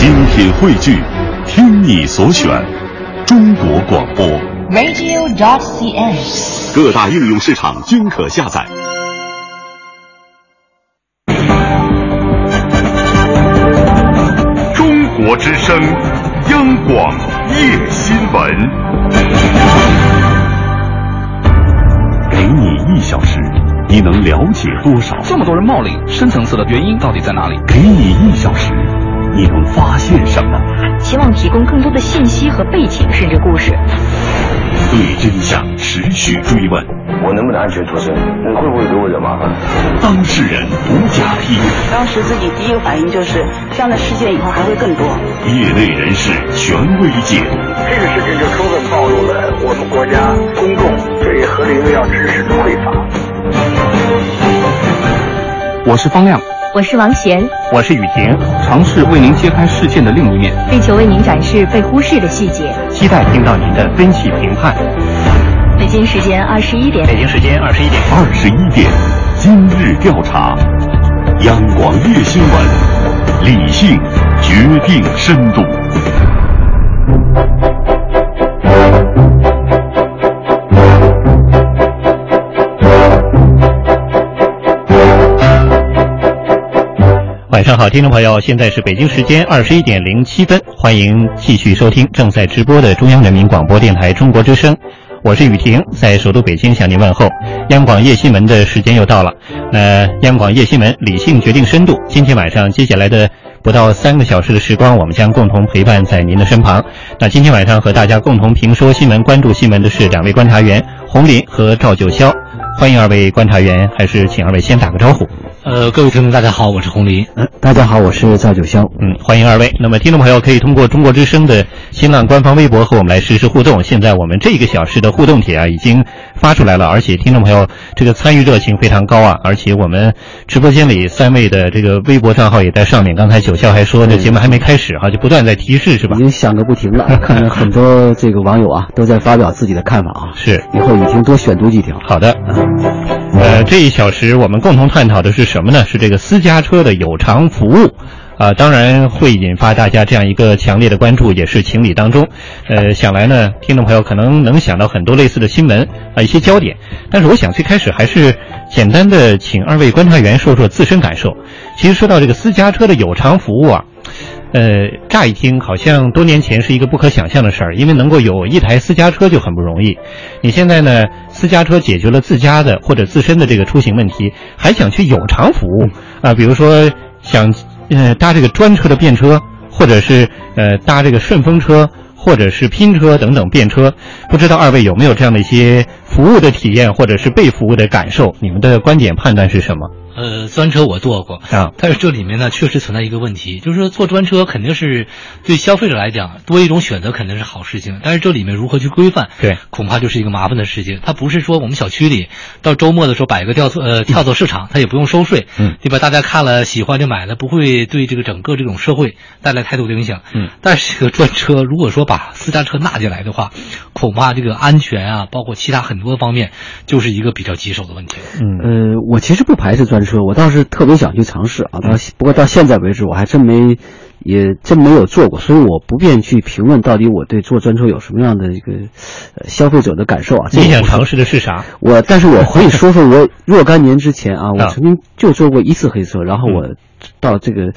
精品汇聚，听你所选，中国广播。radio.cn。各大应用市场均可下载。中国之声，央广夜新闻。给你一小时，你能了解多少？这么多人冒领，深层次的原因到底在哪里？给你一小时，你能发现什么？希望提供更多的信息和背景，甚至故事。对真相持续追问，我能不能安全脱身？你会不会给我惹麻烦？当事人无假批，当时自己第一个反应就是，这样的事件以后还会更多。业内人士权威解读。这个事情就充分暴露了我们国家公众对合理用药知识的匮乏。我是方亮，我是王贤，我是雨婷，尝试为您揭开事件的另一面，力求为您展示被忽视的细节。期待听到您的分析评判。北京时间二十一点，北京时间二十一点，二十一点，今日调查，央广夜新闻，理性决定深度。晚上好，听众朋友，现在是北京时间二十一点零七分，欢迎继续收听正在直播的中央人民广播电台中国之声，我是雨婷，在首都北京向您问候。央广夜新闻的时间又到了，那央广夜新闻理性决定深度，今天晚上接下来的不到三个小时的时光，我们将共同陪伴在您的身旁。那今天晚上和大家共同评说新闻、关注新闻的是两位观察员洪林和赵九霄，欢迎二位观察员，还是请二位先打个招呼。呃，各位听众，大家好，我是洪林。呃，大家好，我是赵九霄。嗯，欢迎二位。那么，听众朋友可以通过中国之声的新浪官方微博和我们来实时互动。现在我们这一个小时的互动帖啊已经发出来了，而且听众朋友这个参与热情非常高啊！而且我们直播间里三位的这个微博账号也在上面。刚才九霄还说这节目还没开始哈、就不断在提示是吧已？经响个不停了，看着很多这个网友啊都在发表自己的看法啊。是以后雨婷多选读几条。好的，呃，这一小时我们共同探讨的是什么呢？是这个私家车的有偿服务。啊，当然会引发大家这样一个强烈的关注，也是情理当中。呃，想来呢，听众朋友可能能想到很多类似的新闻啊，一些焦点。但是我想最开始还是简单的请二位观察员说说自身感受。其实说到这个私家车的有偿服务啊，呃，乍一听好像多年前是一个不可想象的事儿，因为能够有一台私家车就很不容易。你现在呢，私家车解决了自家的或者自身的这个出行问题，还想去有偿服务啊、比如说想呃搭这个专车的便车，或者是呃搭这个顺风车。或者是拼车等等便车，不知道二位有没有这样的一些服务的体验，或者是被服务的感受？你们的观点判断是什么？呃，专车我坐过啊但是这里面呢确实存在一个问题，就是说坐专车肯定是对消费者来讲多一种选择肯定是好事情，但是这里面如何去规范，对恐怕就是一个麻烦的事情。它不是说我们小区里到周末的时候摆个跳蚤呃跳蚤市场，它也不用收税，嗯，对吧？大家看了喜欢就买了，不会对这个整个这种社会带来太多的影响，嗯。但是这个专车如果说把私家车纳进来的话，恐怕这个安全啊，包括其他很多方面，就是一个比较棘手的问题了。嗯呃，我其实不排斥专车，我倒是特别想去尝试啊。到不过到现在为止，我还真没，也真没有做过，所以我不便去评论到底我对做专车有什么样的一个呃消费者的感受啊。你想尝试的是啥？我，但是我可以说说我若干年之前啊，我啊曾经就坐过一次黑车，然后我到这个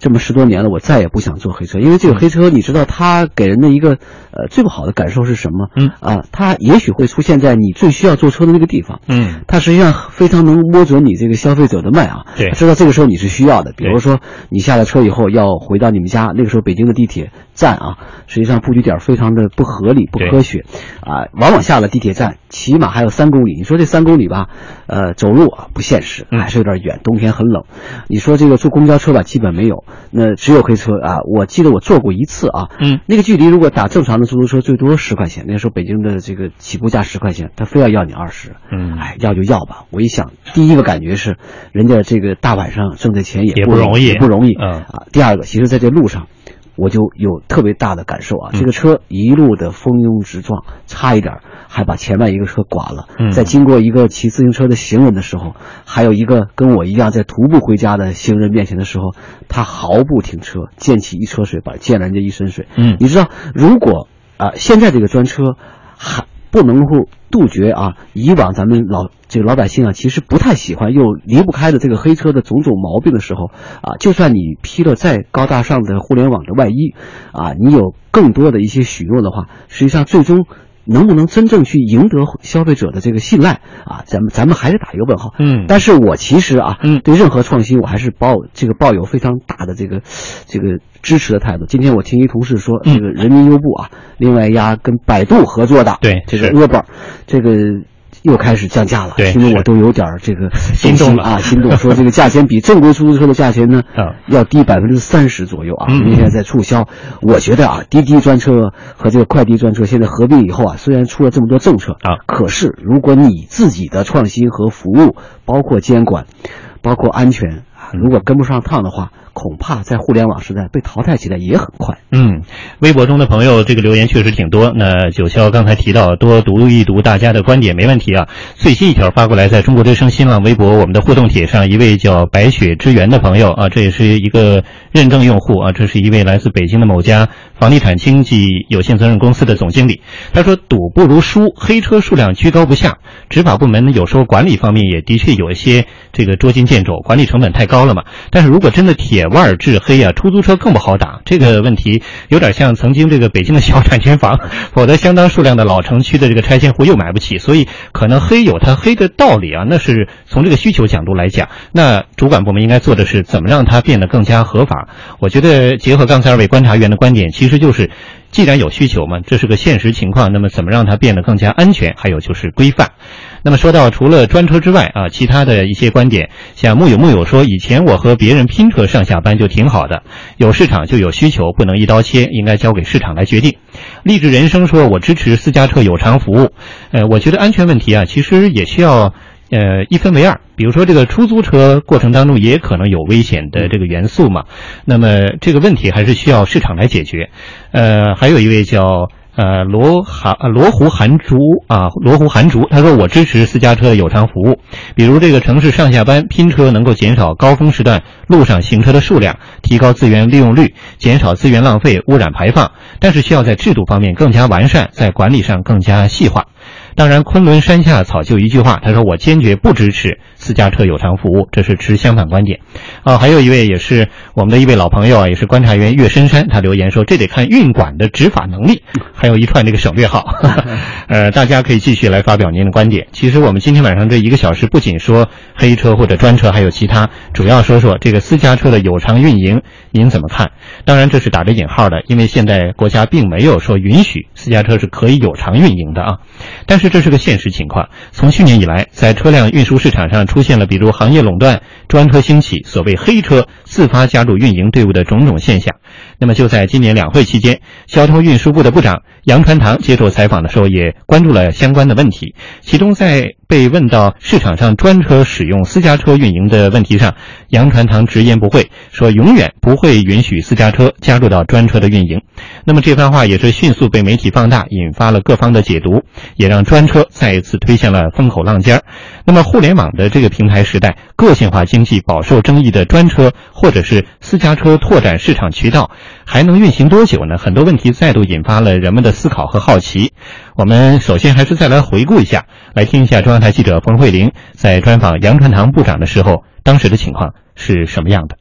这么十多年了，我再也不想坐黑车，因为这个黑车，你知道它给人的一个呃最不好的感受是什么？嗯。啊，它也许会出现在你最需要坐车的那个地方。嗯。它实际上非常能摸准你这个消费者的脉啊，对。知道这个时候你是需要的。比如说你下了车以后要回到你们家，那个时候北京的地铁站啊，实际上布局点非常的不合理、不科学，啊，往往下了地铁站，起码还有三公里。你说这三公里吧，呃，走路啊不现实，嗯还是有点远，冬天很冷。你说这个坐公交车吧，基本没有，那只有黑车啊。我记得我坐过一次啊，嗯，那个距离如果打正常的出租车，最多十块钱。那时候北京的这个起步价十块钱，他非要要你二十，嗯哎，要就要吧。我一想，第一个感觉是，人家这个大晚上挣的钱也不也不容易也不容易，嗯啊。第二个，其实在这路上。我就有特别大的感受啊。这个车一路的蜂拥直撞，差一点还把前面一个车剐了。在经过一个骑自行车的行人的时候，还有一个跟我一样在徒步回家的行人面前的时候，他毫不停车，溅起一车水，把溅了人家一身水。嗯，你知道，如果啊，现在这个专车还不能够杜绝啊，以往咱们老这个老百姓啊，其实不太喜欢又离不开的这个黑车的种种毛病的时候啊，就算你披了再高大上的互联网的外衣啊，你有更多的一些许诺的话，实际上最终。能不能真正去赢得消费者的这个信赖啊？咱们咱们还是打一个问号。嗯，但是我其实啊，嗯，对任何创新，我还是抱这个抱有非常大的这个这个支持的态度。今天我听一同事说，这个人民优步啊，另外一家跟百度合作的，对，这个 Uber，这个。又开始降价了，对，因为我都有点这个心动了啊，心动。说这个价钱比正规出租车的价钱呢，要低百分之三十左右啊。因为现在促销，我觉得啊，滴滴专车和这个快递专车现在合并以后啊，虽然出了这么多政策啊，可是如果你自己的创新和服务，包括监管，包括安全啊，如果跟不上趟的话。恐怕在互联网时代被淘汰起来也很快。嗯，微博中的朋友这个留言确实挺多。那九霄刚才提到多读一读大家的观点没问题啊。最新一条发过来，在中国之声新浪微博我们的互动帖上，一位叫白雪之源的朋友啊，这也是一个认证用户啊，这是一位来自北京的某家房地产经纪有限责任公司的总经理。他说赌不如输，黑车数量居高不下，执法部门有时候管理方面也的确有一些这个捉襟见肘，管理成本太高了嘛。但是如果真的铁腕治黑啊，出租车更不好打。这个问题有点像曾经这个北京的小 产权房，否则相当数量的老城区的这个拆迁户又买不起。所以可能黑有它黑的道理啊，那是从这个需求角度来讲。那主管部门应该做的是怎么让它变得更加合法？我觉得结合刚才二位观察员的观点，其实就是既然有需求嘛，这是个现实情况，那么怎么让它变得更加安全？还有就是规范。那么说到除了专车之外啊，其他的一些观点，像木有木有说，以前我和别人拼车上下班就挺好的，有市场就有需求，不能一刀切，应该交给市场来决定。励志人生说，我支持私家车有偿服务。呃，我觉得安全问题啊，其实也需要呃一分为二。比如说这个出租车过程当中也可能有危险的这个元素嘛，那么这个问题还是需要市场来解决。呃，还有一位叫。呃，罗寒罗湖寒竹啊，罗湖寒竹，他说我支持私家车的有偿服务，比如这个城市上下班拼车能够减少高峰时段路上行车的数量，提高资源利用率，减少资源浪费、污染排放，但是需要在制度方面更加完善，在管理上更加细化。当然，昆仑山下草就一句话，他说我坚决不支持私家车有偿服务，这是持相反观点。啊，还有一位也是我们的一位老朋友啊，也是观察员岳深山，他留言说这得看运管的执法能力，还有一串这个省略号。呃，大家可以继续来发表您的观点。其实我们今天晚上这一个小时，不仅说黑车或者专车，还有其他，主要说说这个私家车的有偿运营，您怎么看？当然这是打着引号的，因为现在国家并没有说允许私家车是可以有偿运营的啊。但是这是个现实情况。从去年以来，在车辆运输市场上出现了比如行业垄断、专车兴起、所谓黑车自发加入运营队伍的种种现象。那么就在今年两会期间，交通运输部的部长杨传堂接受采访的时候，也关注了相关的问题。其中在被问到市场上专车使用私家车运营的问题上，杨传堂直言不讳，说永远不会允许私家车加入到专车的运营。那么这番话也是迅速被媒体放大，引发了各方的解读，也让专车再一次推向了风口浪尖儿。那么互联网的这个平台时代，个性化经经济饱受争议的专车或者是私家车拓展市场渠道，还能运行多久呢？很多问题再度引发了人们的思考和好奇。我们首先还是再来回顾一下，来听一下中央台记者冯慧玲在专访杨传堂部长的时候，当时的情况是什么样的。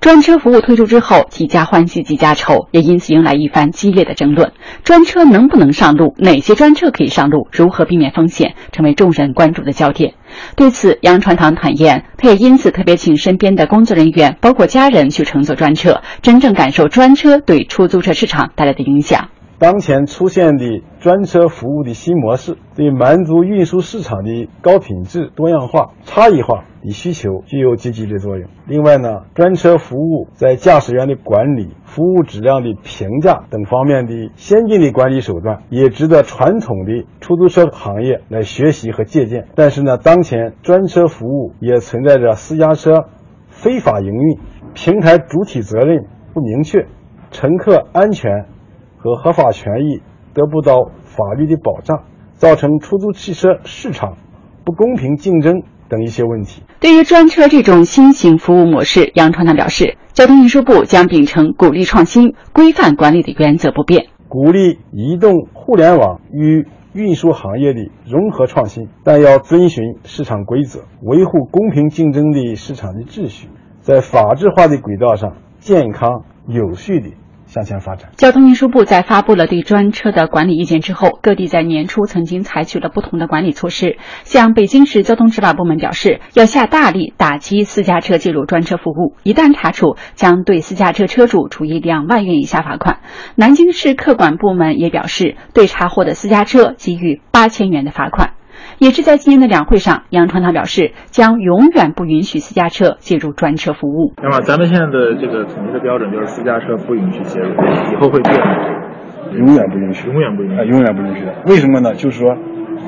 专车服务推出之后，几家欢喜几家愁，也因此迎来一番激烈的争论。专车能不能上路？哪些专车可以上路？如何避免风险？成为众人关注的焦点。对此，杨传堂坦言，他也因此特别请身边的工作人员，包括家人去乘坐专车，真正感受专车对出租车市场带来的影响。当前出现的专车服务的新模式，对满足运输市场的高品质、多样化、差异化的需求具有积极的作用。另外呢，专车服务在驾驶员的管理、服务质量的评价等方面的先进的管理手段，也值得传统的出租车行业来学习和借鉴。但是呢，当前专车服务也存在着私家车非法营运、平台主体责任不明确。乘客安全和合法权益得不到法律的保障，造成出租汽车市场不公平竞争等一些问题。对于专车这种新型服务模式，杨传堂表示，交通运输部将秉承鼓励创新、规范管理的原则不变，鼓励移动互联网与运输行业的融合创新，但要遵循市场规则，维护公平竞争的市场的秩序，在法治化的轨道上健康有序地向前发展。交通运输部在发布了对专车的管理意见之后，各地在年初曾经采取了不同的管理措施。像北京市交通执法部门表示，要下大力打击私家车进入专车服务，一旦查处，将对私家车车主处以两万元以下罚款。南京市客管部门也表示，对查获的私家车给予八千元的罚款。也是在今年的两会上，杨传堂表示，将永远不允许私家车介入专车服务。那么，咱们现在的这个统一的标准就是私家车不允许介入，以后会变吗？永远不允许，永远不允许，啊，永远不允许的。为什么呢？就是说，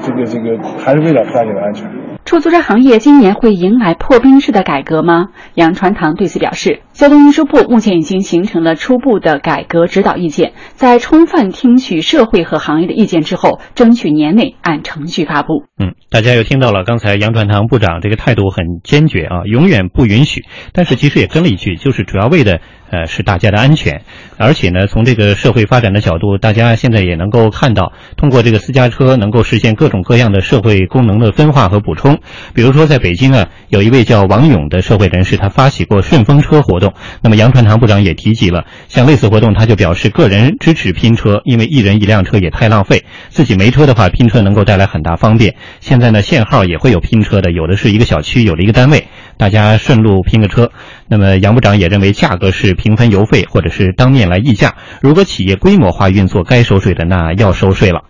这个这个还是为了大家的安全。出租车行业今年会迎来破冰式的改革吗？杨传堂对此表示，交通运输部目前已经形成了初步的改革指导意见，在充分听取社会和行业的意见之后，争取年内按程序发布。嗯，大家又听到了，刚才杨传堂部长这个态度很坚决啊，永远不允许。但是其实也跟了一句，就是主要为的呃是大家的安全，而且呢，从这个社会发展的角度，大家现在也能够看到，通过这个私家车能够实现各种各样的社会功能的分化和补充。比如说，在北京啊，有一位叫王勇的社会人士，他发起过顺风车活动。那么杨传堂部长也提及了，像类似活动，他就表示个人支持拼车，因为一人一辆车也太浪费，自己没车的话，拼车能够带来很大方便。现在呢，限号也会有拼车的，有的是一个小区，有的一个单位，大家顺路拼个车。那么杨部长也认为，价格是平分邮费，或者是当面来议价。如果企业规模化运作，该收税的那要收税了。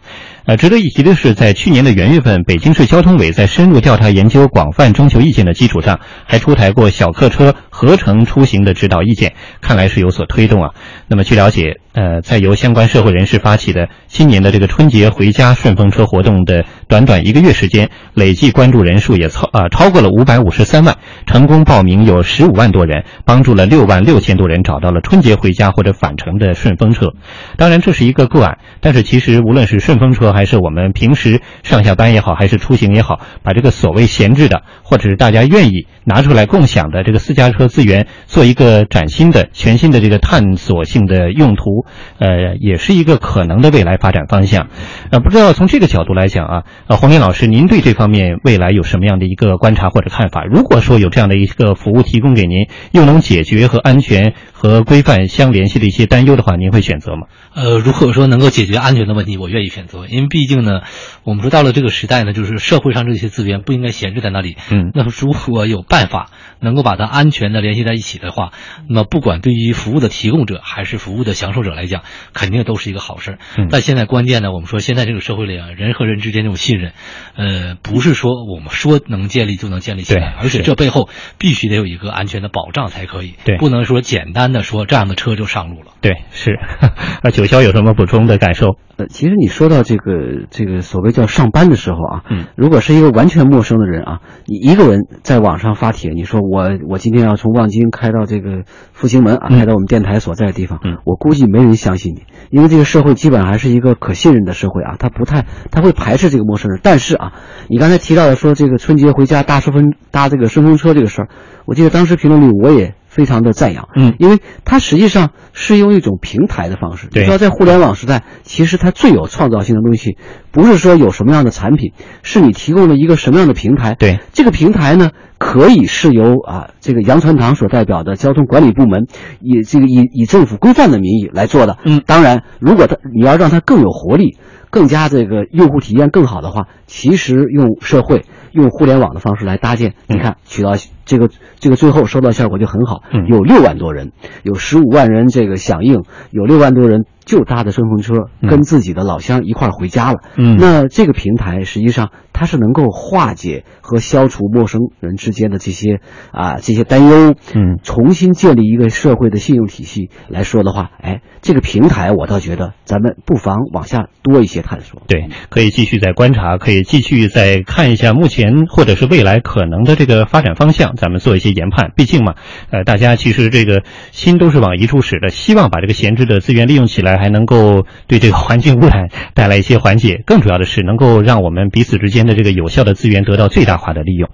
呃，值得一提的是，在去年的元月份，北京市交通委在深入调查研究、广泛征求意见的基础上，还出台过小客车合乘出行的指导意见，看来是有所推动啊。那么据了解，呃，在由相关社会人士发起的今年的这个春节回家顺风车活动的短短一个月时间，累计关注人数也超啊超过了五百五十三万，成功报名有十五万多人，帮助了六万六千多人找到了春节回家或者返程的顺风车。当然，这是一个个案，但是其实无论是顺风车还是我们平时上下班也好，还是出行也好，把这个所谓闲置的，或者是大家愿意拿出来共享的这个私家车资源，做一个崭新的、全新的这个探索性的用途，呃，也是一个可能的未来发展方向。呃，不知道从这个角度来讲啊，呃，黄林老师，您对这方面未来有什么样的一个观察或者看法？如果说有这样的一个服务提供给您，又能解决和安全和规范相联系的一些担忧的话，您会选择吗？呃，如果说能够解决安全的问题，我愿意选择，因为毕竟呢，我们说到了这个时代呢，就是社会上这些资源不应该闲置在那里。嗯，那么如果有办法能够把它安全的联系在一起的话，那么不管对于服务的提供者还是服务的享受者来讲，肯定都是一个好事儿。嗯但现在关键呢，我们说现在这个社会里啊，人和人之间这种信任，呃，不是说我们说能建立就能建立起来，而且这背后必须得有一个安全的保障才可以。对不能说简单的说这样的车就上路了。对，是。啊，九霄有什么补充的感受？呃，其实你说到这个这个所谓叫上班的时候啊，嗯，如果是一个完全陌生的人啊，你一个人在网上发帖，你说我我今天要从望京开到这个复兴门啊，开到我们电台所在的地方，嗯我估计没人相信你，因为这个社会基本还是一个可信任的社会啊，他不太他会排斥这个陌生人。但是啊，你刚才提到的说这个春节回家搭顺风搭这个顺风车这个事儿，我记得当时评论里我也非常的赞扬，嗯因为它实际上是用一种平台的方式，对你知道在互联网时代，其实它最有创造性的东西，不是说有什么样的产品，是你提供了一个什么样的平台。对，这个平台呢，可以是由啊这个杨传堂所代表的交通管理部门，以这个以以政府规范的名义来做的。嗯当然，如果它你要让它更有活力，更加这个用户体验更好的话，其实用社会用互联网的方式来搭建，嗯你看取到这个这个最后收到效果就很好。嗯有六万多人，有十五万人这个响应，有六万多人就搭着顺风车，跟自己的老乡一块儿回家了。嗯，那这个平台实际上它是能够化解和消除陌生人之间的这些啊这些担忧。嗯，重新建立一个社会的信用体系来说的话，哎，这个平台我倒觉得咱们不妨往下多一些探索。对，可以继续再观察，可以继续再看一下目前或者是未来可能的这个发展方向，咱们做一些研判。毕竟嘛，呃，大家其实这个心都是往一处使的，希望把这个闲置的资源利用起来，还能够对这个环境污染带来一些缓解。更主要的是，能够让我们彼此之间的这个有效的资源得到最大化的利用。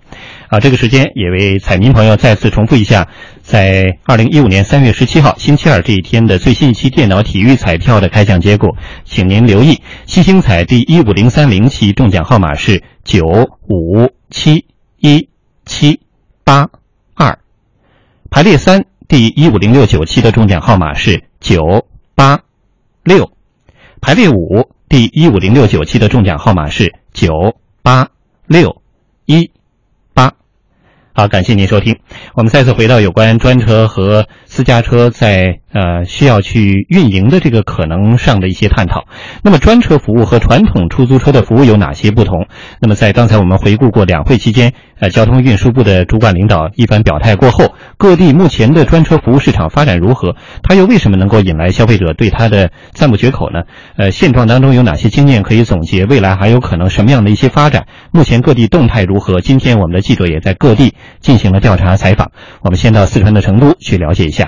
啊，这个时间也为彩民朋友再次重复一下，在二零一五年三月十七号星期二这一天的最新一期电脑体育彩票的开奖结果，请您留意，七星彩第一五零三零期中奖号码是九五七一七八二，排列三第一五零六九期的中奖号码是九八六，排列五第一五零六九期的中奖号码是九八六一八。好，感谢您收听。我们再次回到有关专车和私家车在呃需要去运营的这个可能上的一些探讨。那么，专车服务和传统出租车的服务有哪些不同？那么，在刚才我们回顾过两会期间，呃，交通运输部的主管领导一番表态过后，各地目前的专车服务市场发展如何？它又为什么能够引来消费者对它的赞不绝口呢？呃，现状当中有哪些经验可以总结？未来还有可能什么样的一些发展？目前各地动态如何？今天我们的记者也在各地。进行了调查采访，我们先到四川的成都去了解一下。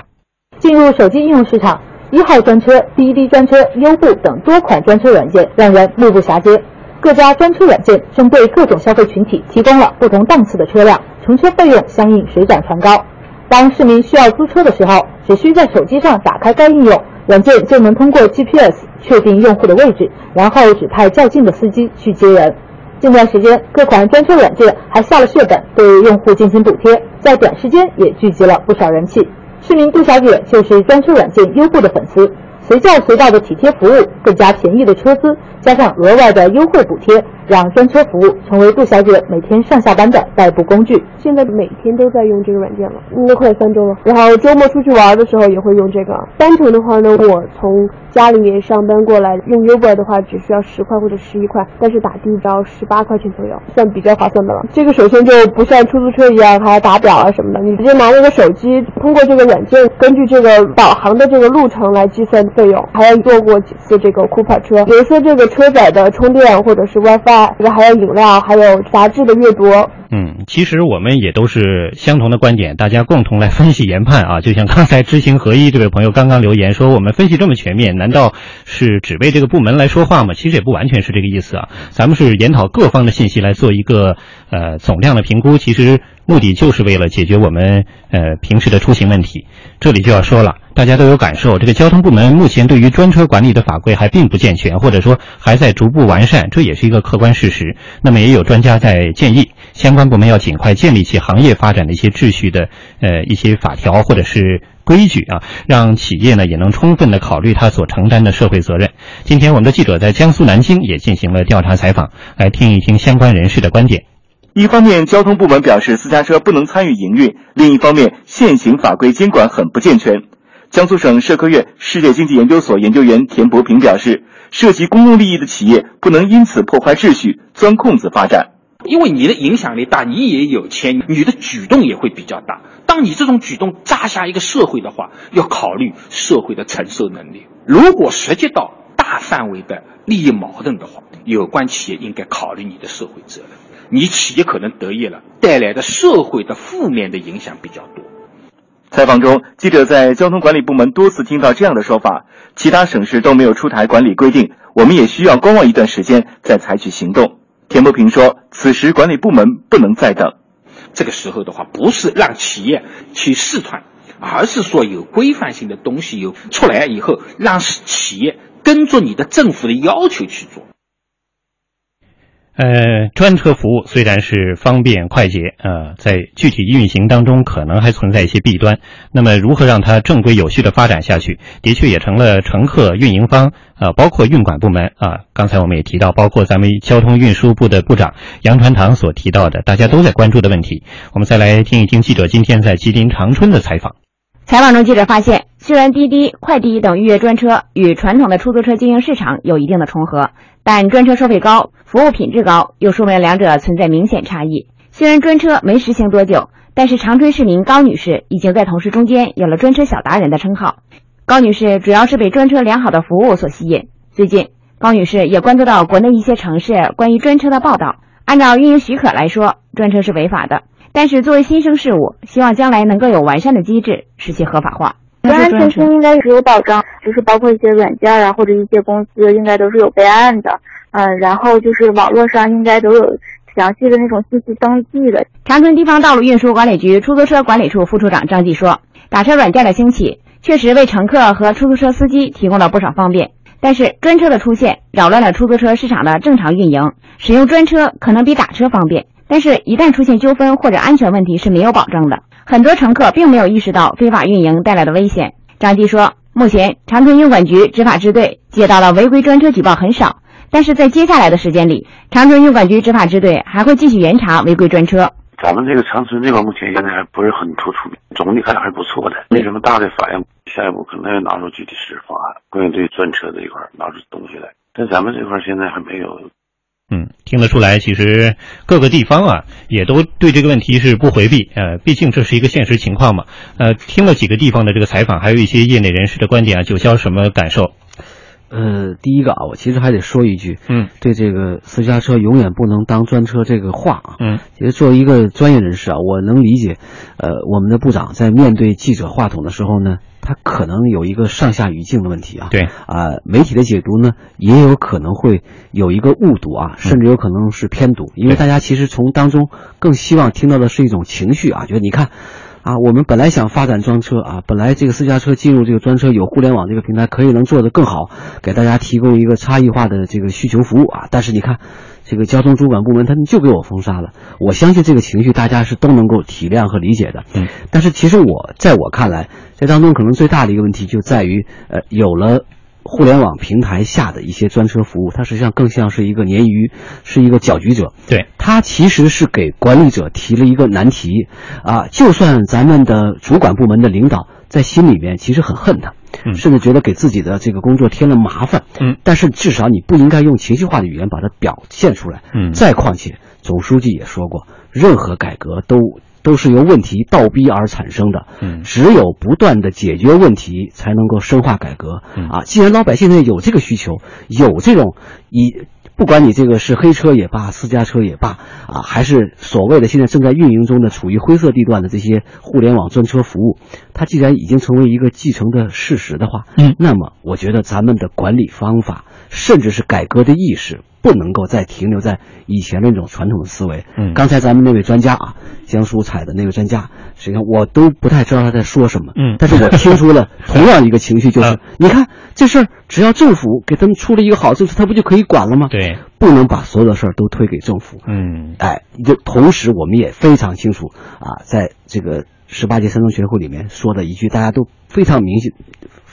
进入手机应用市场，一号专车、滴滴专车、优步等多款专车软件让人目不暇接。各家专车软件针对各种消费群体提供了不同档次的车辆，乘车费用相应水涨船高。当市民需要租车的时候，只需在手机上打开该应用，软件就能通过 GPS 确定用户的位置，然后指派较近的司机去接人。近段时间，各款专车软件还下了血本，对用户进行补贴，在短时间也聚集了不少人气。市民杜小姐就是专车软件优步的粉丝。随叫随到的体贴服务，更加便宜的车资，加上额外的优惠补贴，让专车服务成为杜小姐每天上下班的代步工具。现在每天都在用这个软件了，应该快三周了。然后周末出去玩的时候也会用这个。单程的话呢，我从家里面上班过来用 Uber 的话，只需要十块或者十一块，但是打的要十八块钱左右，算比较划算的了。这个首先就不像出租车一样还要打表啊什么的，你直接拿那个手机，通过这个软件，根据这个导航的这个路程来计算。费用还要坐过几次这个 Cooper 车，比如说这个车载的充电或者是 WiFi，这个还有饮料，还有杂志的阅读。嗯，其实我们也都是相同的观点，大家共同来分析研判啊。就像刚才知行合一这位朋友刚刚留言说，我们分析这么全面，难难道是只为这个部门来说话吗？其实也不完全是这个意思啊。咱们是研讨各方的信息来做一个呃总量的评估，其实目的就是为了解决我们呃平时的出行问题。这里就要说了。大家都有感受，这个交通部门目前对于专车管理的法规还并不健全，或者说还在逐步完善，这也是一个客观事实。那么也有专家在建议，相关部门要尽快建立起行业发展的一些秩序的呃一些法条或者是规矩啊，让企业呢也能充分的考虑他所承担的社会责任。今天我们的记者在江苏南京也进行了调查采访，来听一听相关人士的观点。一方面，交通部门表示私家车不能参与营运；另一方面，现行法规监管很不健全。江苏省社科院世界经济研究所研究员田伯平表示，涉及公共利益的企业不能因此破坏秩序、钻空子发展。因为你的影响力大，你也有钱，你的举动也会比较大。当你这种举动扎下一个社会的话，要考虑社会的承受能力。如果涉及到大范围的利益矛盾的话，有关企业应该考虑你的社会责任。你企业可能得益了，带来的社会的负面的影响比较多。采访中，记者在交通管理部门多次听到这样的说法：其他省市都没有出台管理规定，我们也需要观望一段时间再采取行动。田伯平说：“此时管理部门不能再等，这个时候的话，不是让企业去试探，而是说有规范性的东西有出来以后，让企业跟着你的政府的要求去做。”呃，专车服务虽然是方便快捷，呃，在具体运行当中可能还存在一些弊端。那么，如何让它正规有序的发展下去，的确也成了乘客、运营方，呃，包括运管部门啊。刚才我们也提到，包括咱们交通运输部的部长杨传堂所提到的，大家都在关注的问题。我们再来听一听记者今天在吉林长春的采访。采访中，记者发现。虽然滴滴、快滴等预约专车与传统的出租车经营市场有一定的重合，但专车收费高，服务品质高，又说明两者存在明显差异。虽然专车没实行多久，但是长春市民高女士已经在同事中间有了专车小达人的称号。高女士主要是被专车良好的服务所吸引。最近，高女士也关注到国内一些城市关于专车的报道。按照运营许可来说，专车是违法的。但是作为新生事物，希望将来能够有完善的机制，使其合法化。安全性应该是有保障，就是包括一些软件啊，或者一些公司应该都是有备案的。嗯，然后就是网络上应该都有详细的那种信息登记的。长春地方道路运输管理局出租车管理处副处长张继说：“打车软件的兴起，确实为乘客和出租车司机提供了不少方便。但是专车的出现，扰乱了出租车市场的正常运营。使用专车可能比打车方便。”但是，一旦出现纠纷或者安全问题是没有保证的。很多乘客并没有意识到非法运营带来的危险。张继说，目前长春运管局执法支队接到了违规专车举报很少，但是在接下来的时间里，长春运管局执法支队还会继续严查违规专车。咱们这个长春这块目前现在还不是很突出，总体看还是不错的，没什么大的反应。下一步可能要拿出具体实施方案，关于对专车这一块拿出东西来。但咱们这块现在还没有。嗯，听得出来，其实各个地方啊，也都对这个问题是不回避。呃，毕竟这是一个现实情况嘛。呃，听了几个地方的这个采访，还有一些业内人士的观点啊，九霄什么感受？呃，第一个啊，我其实还得说一句，嗯，对这个私家车永远不能当专车这个话啊，嗯，其实作为一个专业人士啊，我能理解，呃，我们的部长在面对记者话筒的时候呢，他可能有一个上下语境的问题啊，对，啊，媒体的解读呢，也有可能会有一个误读啊，甚至有可能是偏读，因为大家其实从当中更希望听到的是一种情绪啊，觉得你看。啊，我们本来想发展专车啊，本来这个私家车进入这个专车有互联网这个平台，可以能做得更好，给大家提供一个差异化的这个需求服务啊。但是你看，这个交通主管部门他们就给我封杀了。我相信这个情绪大家是都能够体谅和理解的。嗯，但是其实我在我看来，这当中可能最大的一个问题就在于，呃，有了。互联网平台下的一些专车服务，它实际上更像是一个鲶鱼，是一个搅局者。对，它其实是给管理者提了一个难题啊！就算咱们的主管部门的领导在心里面其实很恨他，甚至觉得给自己的这个工作添了麻烦。嗯，但是至少你不应该用情绪化的语言把它表现出来。嗯，再况且总书记也说过，任何改革都。都是由问题倒逼而产生的，嗯，只有不断的解决问题，才能够深化改革。啊，既然老百姓现在有这个需求，有这种以，不管你这个是黑车也罢，私家车也罢，啊，还是所谓的现在正在运营中的处于灰色地段的这些互联网专车服务，它既然已经成为一个继承的事实的话，嗯，那么我觉得咱们的管理方法，甚至是改革的意识。不能够再停留在以前那种传统的思维。嗯，刚才咱们那位专家啊，江苏采的那位专家，实际上我都不太知道他在说什么。嗯，但是我听出了同样一个情绪，就是 你看这事儿，只要政府给他们出了一个好政策，他不就可以管了吗？对，不能把所有的事儿都推给政府。嗯，哎，就同时我们也非常清楚啊，在这个十八届三中全会里面说的一句大家都非常明显。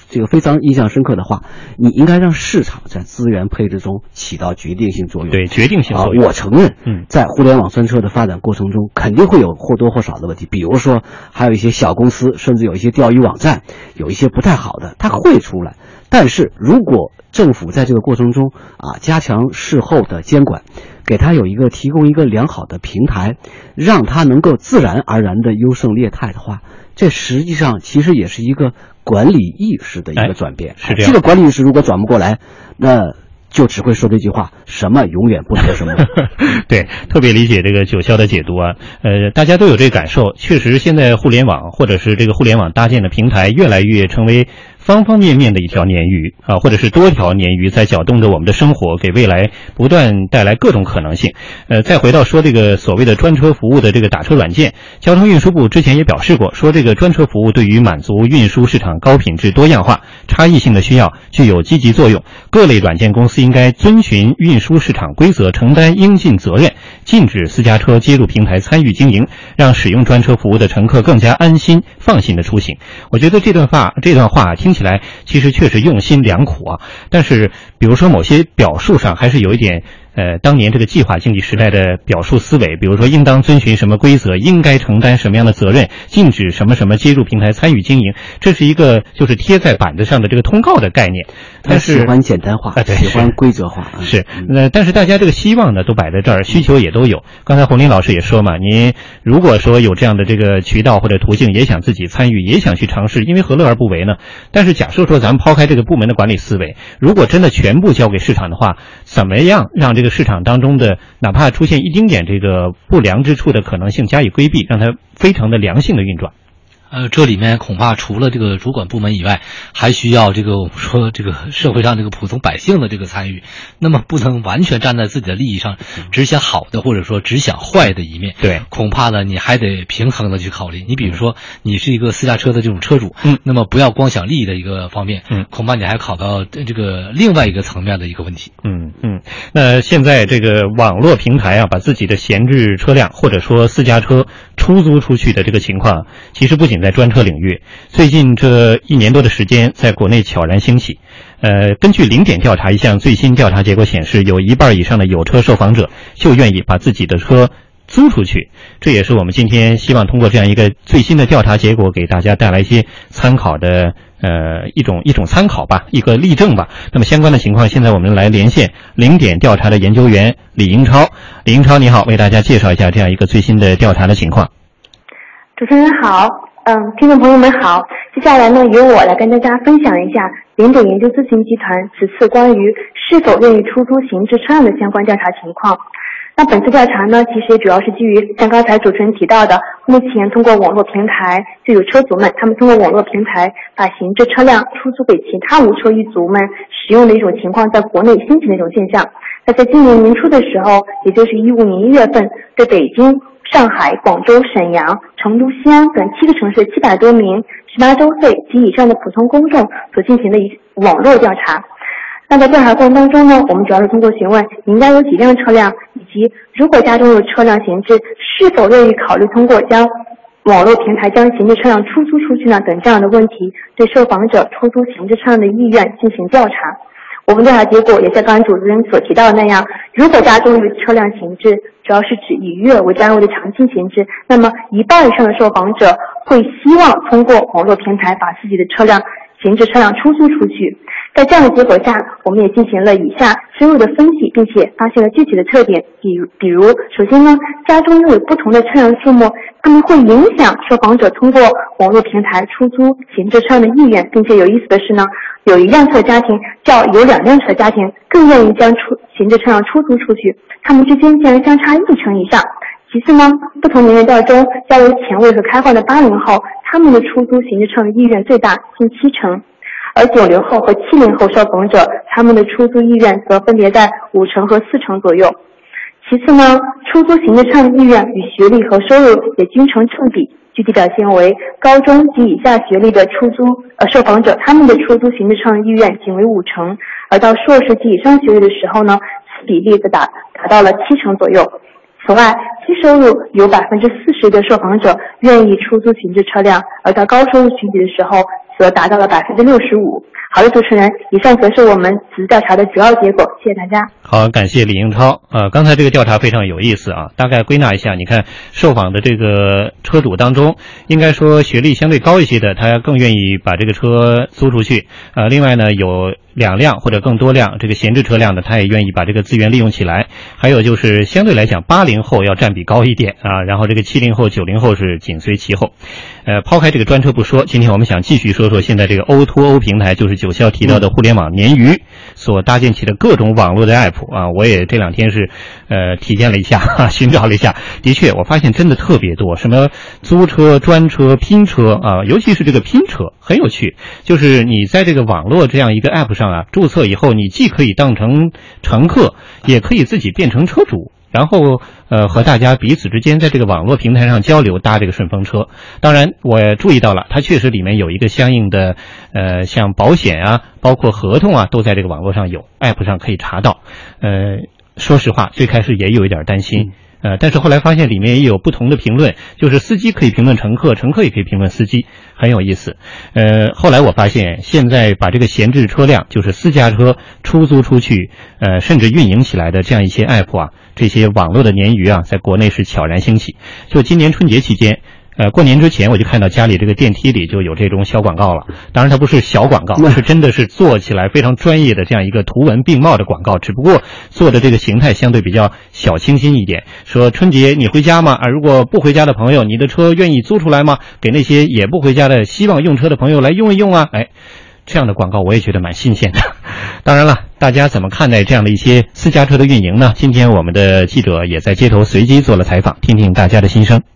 这个非常印象深刻的话，你应该让市场在资源配置中起到决定性作用。对，决定性作用。我承认，嗯，在互联网专车的发展过程中，肯定会有或多或少的问题。比如说，还有一些小公司，甚至有一些钓鱼网站，有一些不太好的，它会出来。但是如果政府在这个过程中啊，加强事后的监管，给他有一个提供一个良好的平台，让他能够自然而然的优胜劣汰的话，这实际上其实也是一个。管理意识的一个转变，是这样。这个管理意识如果转不过来，那就只会说这句话：什么永远不说什么。对，特别理解这个九霄的解读啊。呃，大家都有这个感受，确实现在互联网或者是这个互联网搭建的平台越来越成为。方方面面的一条鲶鱼啊，或者是多条鲶鱼在搅动着我们的生活，给未来不断带来各种可能性。呃，再回到说这个所谓的专车服务的这个打车软件，交通运输部之前也表示过，说这个专车服务对于满足运输市场高品质、多样化、差异性的需要具有积极作用。各类软件公司应该遵循运输市场规则，承担应尽责任，禁止私家车接入平台参与经营，让使用专车服务的乘客更加安心、放心的出行。我觉得这段话，这段话听。起来其实确实用心良苦啊，但是比如说某些表述上还是有一点呃当年这个计划经济时代的表述思维，比如说应当遵循什么规则，应该承担什么样的责任，禁止什么什么接入平台参与经营，这是一个就是贴在板子上的这个通告的概念。但是喜欢简单化，啊对喜欢规则化。啊是，那但是大家这个希望呢，都摆在这儿，需求也都有。刚才洪林老师也说嘛，您如果说有这样的这个渠道或者途径，也想自己参与，也想去尝试，因为何乐而不为呢？但是假设说咱们抛开这个部门的管理思维，如果真的全部交给市场的话，怎么样让这个市场当中的哪怕出现一丁点这个不良之处的可能性加以规避，让它非常的良性的运转？呃，这里面恐怕除了这个主管部门以外，还需要这个我们说这个社会上这个普通百姓的这个参与。那么不能完全站在自己的利益上，只想好的或者说只想坏的一面。对，恐怕呢你还得平衡的去考虑。你比如说，你是一个私家车的这种车主，嗯，那么不要光想利益的一个方面，嗯，恐怕你还考到这个另外一个层面的一个问题。嗯嗯，那现在这个网络平台啊，把自己的闲置车辆或者说私家车出租出去的这个情况，其实不仅在专车领域，最近这一年多的时间，在国内悄然兴起。呃，根据零点调查一项最新调查结果显示，有一半以上的有车受访者就愿意把自己的车租出去。这也是我们今天希望通过这样一个最新的调查结果，给大家带来一些参考的呃一种一种参考吧，一个例证吧。那么相关的情况，现在我们来连线零点调查的研究员李英超。李英超，你好，为大家介绍一下这样一个最新的调查的情况。主持人好，嗯，听众朋友们好。接下来呢，由我来跟大家分享一下零点研究咨询集团此次关于是否愿意出租闲置车辆的相关调查情况。那本次调查呢，其实主要是基于像刚才主持人提到的，目前通过网络平台就有车主们，他们通过网络平台把闲置车辆出租给其他无车一族们使用的一种情况，在国内兴起的一种现象。那在今年年初的时候，也就是一五年一月份，在北京、上海、广州、沈阳、成都、西安等七个城市七百多名十八周岁及以上的普通公众所进行的一网络调查。那在调查过程当中呢，我们主要是通过询问您家有几辆车辆，以及如果家中有车辆闲置，是否愿意考虑通过将网络平台将闲置车辆出租出去呢？等这样的问题，对受访者出租闲置车辆的意愿进行调查。我们调查结果也像刚才主持人所提到的那样，如果家中有车辆闲置，主要是指以月为单位的长期闲置，那么一半以上的受访者会希望通过网络平台把自己的车辆闲置车辆出租出去。在这样的结果下，我们也进行了以下深入的分析，并且发现了具体的特点。比如，比如，首先呢，家中拥有不同的车辆数目，它们会影响受访者通过网络平台出租闲置车辆的意愿。并且有意思的是呢，有一辆车的家庭较有两辆车的家庭更愿意将出闲置车辆出租出去，它们之间竟然相差一成以上。其次呢，不同年龄段中较为前卫和开放的八零后，他们的出租闲置车意愿最大，近七成。而九零后和七零后受访者，他们的出租意愿则分别在五成和四成左右。其次呢，出租行的车辆意愿与学历和收入也均成正比，具体表现为高中及以下学历的出租呃受访者，他们的出租行的车辆意愿仅为五成，而到硕士及以上学历的时候呢，此比例则达达到了七成左右。此外，低收入有百分之四十的受访者愿意出租闲置车辆，而到高收入群体的时候，则达到了百分之六十五。好的，主持人，以上则是我们此次调查的主要结果，谢谢大家。好，感谢李英超。呃，刚才这个调查非常有意思啊，大概归纳一下，你看受访的这个车主当中，应该说学历相对高一些的，他更愿意把这个车租出去。呃，另外呢，有两辆或者更多辆这个闲置车辆呢，他也愿意把这个资源利用起来。还有就是相对来讲，八零后要占比高一点啊，然后这个七零后、九零后是紧随其后。呃，抛开这个专车不说，今天我们想继续说说现在这个 O to O 平台，就是九霄提到的互联网鲶鱼所搭建起的各种网络的 app 啊。我也这两天是呃体验了一下，哈，寻找了一下，的确我发现真的特别多，什么租车、专车、拼车啊，尤其是这个拼车很有趣，就是你在这个网络这样一个 app 上啊注册以后，你既可以当成乘客，也可以自己变成车主。然后，呃，和大家彼此之间在这个网络平台上交流，搭这个顺风车。当然，我注意到了，它确实里面有一个相应的，呃，像保险啊，包括合同啊，都在这个网络上有，app 上可以查到。呃，说实话，最开始也有一点担心，呃，但是后来发现里面也有不同的评论，就是司机可以评论乘客，乘客也可以评论司机，很有意思。呃，后来我发现现在把这个闲置车辆，就是私家车出租出去，呃，甚至运营起来的这样一些 app 啊，这些网络的鲶鱼啊，在国内是悄然兴起。就今年春节期间。呃，过年之前我就看到家里这个电梯里就有这种小广告了。当然，它不是小广告，是真的是做起来非常专业的这样一个图文并茂的广告。只不过做的这个形态相对比较小清新一点。说春节你回家吗？啊，如果不回家的朋友，你的车愿意租出来吗？给那些也不回家的希望用车的朋友来用一用啊！哎，这样的广告我也觉得蛮新鲜的。当然了，大家怎么看待这样的一些私家车的运营呢？今天我们的记者也在街头随机做了采访，听听大家的心声。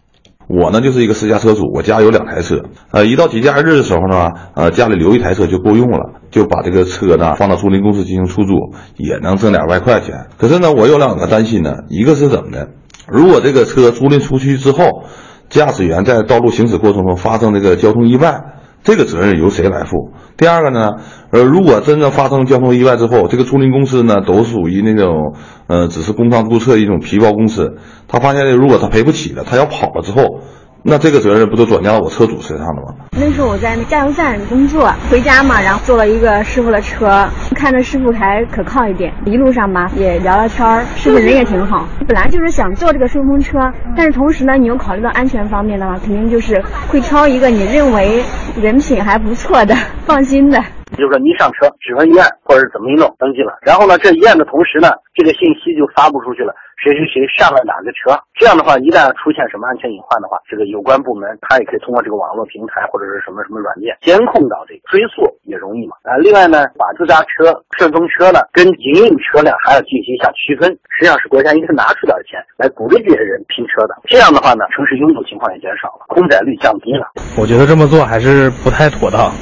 我呢就是一个私家车主，我家有两台车，呃，一到节假日的时候呢，呃，家里留一台车就够用了，就把这个车呢放到租赁公司进行出租，也能挣点外快钱。可是呢，我有两个担心呢，一个是怎么的？如果这个车租赁出去之后，驾驶员在道路行驶过程中发生这个交通意外。这个责任由谁来负？第二个呢？呃，如果真正发生交通意外之后，这个租赁公司呢，都属于那种，呃，只是工商注册一种皮包公司。他发现如果他赔不起了，他要跑了之后。那这个责任不都转嫁到我车主身上了吗？那时候我在加油站工作，回家嘛，然后坐了一个师傅的车，看着师傅还可靠一点，一路上吧也聊聊天，师傅人也挺好。本来就是想坐这个顺风车，但是同时呢，你又考虑到安全方面的话，肯定就是会挑一个你认为人品还不错的、放心的。就是说，你上车指纹一按，或者是怎么一弄，登记了，然后呢，这一按的同时呢，这个信息就发布出去了，谁谁谁上了哪个车。这样的话，一旦出现什么安全隐患的话，这个有关部门他也可以通过这个网络平台或者是什么什么软件监控到这个，追溯也容易嘛。啊，另外呢，把自家车、顺风车呢跟营运车辆还要进行一下区分。实际上是国家应该拿出点钱来鼓励这些人拼车的。这样的话呢，城市拥堵情况也减少了，空载率降低了。我觉得这么做还是不太妥当。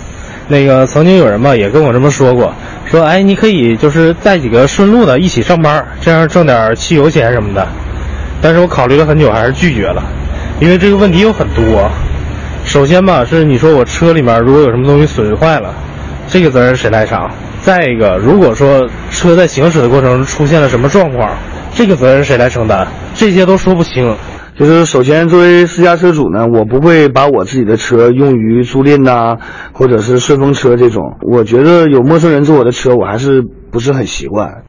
那个曾经有人吧也跟我这么说过，说哎，你可以就是带几个顺路的一起上班，这样挣点汽油钱什么的。但是我考虑了很久，还是拒绝了，因为这个问题有很多。首先吧，是你说我车里面如果有什么东西损坏了，这个责任谁来偿？再一个，如果说车在行驶的过程中出现了什么状况，这个责任谁来承担？这些都说不清。就是首先，作为私家车主呢，我不会把我自己的车用于租赁呐，或者是顺风车这种。我觉得有陌生人坐我的车，我还是不是很习惯。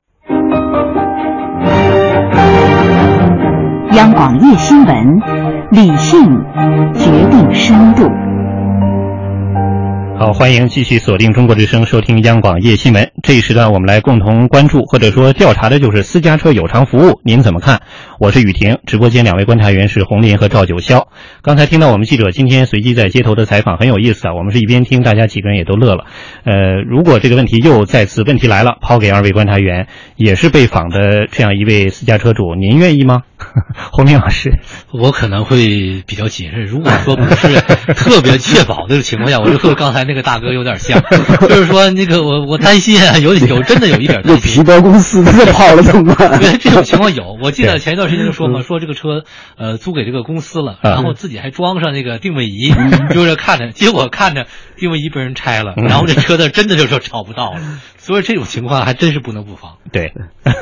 央广夜新闻，理性决定深度。好，欢迎继续锁定中国之声，收听央广夜新闻。这一时段，我们来共同关注或者说调查的就是私家车有偿服务，您怎么看？我是雨婷，直播间两位观察员是洪林和赵九霄。刚才听到我们记者今天随机在街头的采访，很有意思啊。我们是一边听，大家几个人也都乐了。呃，如果这个问题又再次问题来了，抛给二位观察员，也是被访的这样一位私家车主，您愿意吗？洪明老师，我可能会比较谨慎。如果说不是特别确保的情况下，我就和刚才那个大哥有点像，就是说那个我我担心啊，有有真的有一点担心。皮包公司跑了怎么办？对，这种情况有。我记得前一段时间就说嘛，说这个车呃租给这个公司了，然后自己还装上那个定位仪，就是看着，结果看着定位仪被人拆了，然后这车的真的就说找不到了。所以这种情况还真是不能不防。对，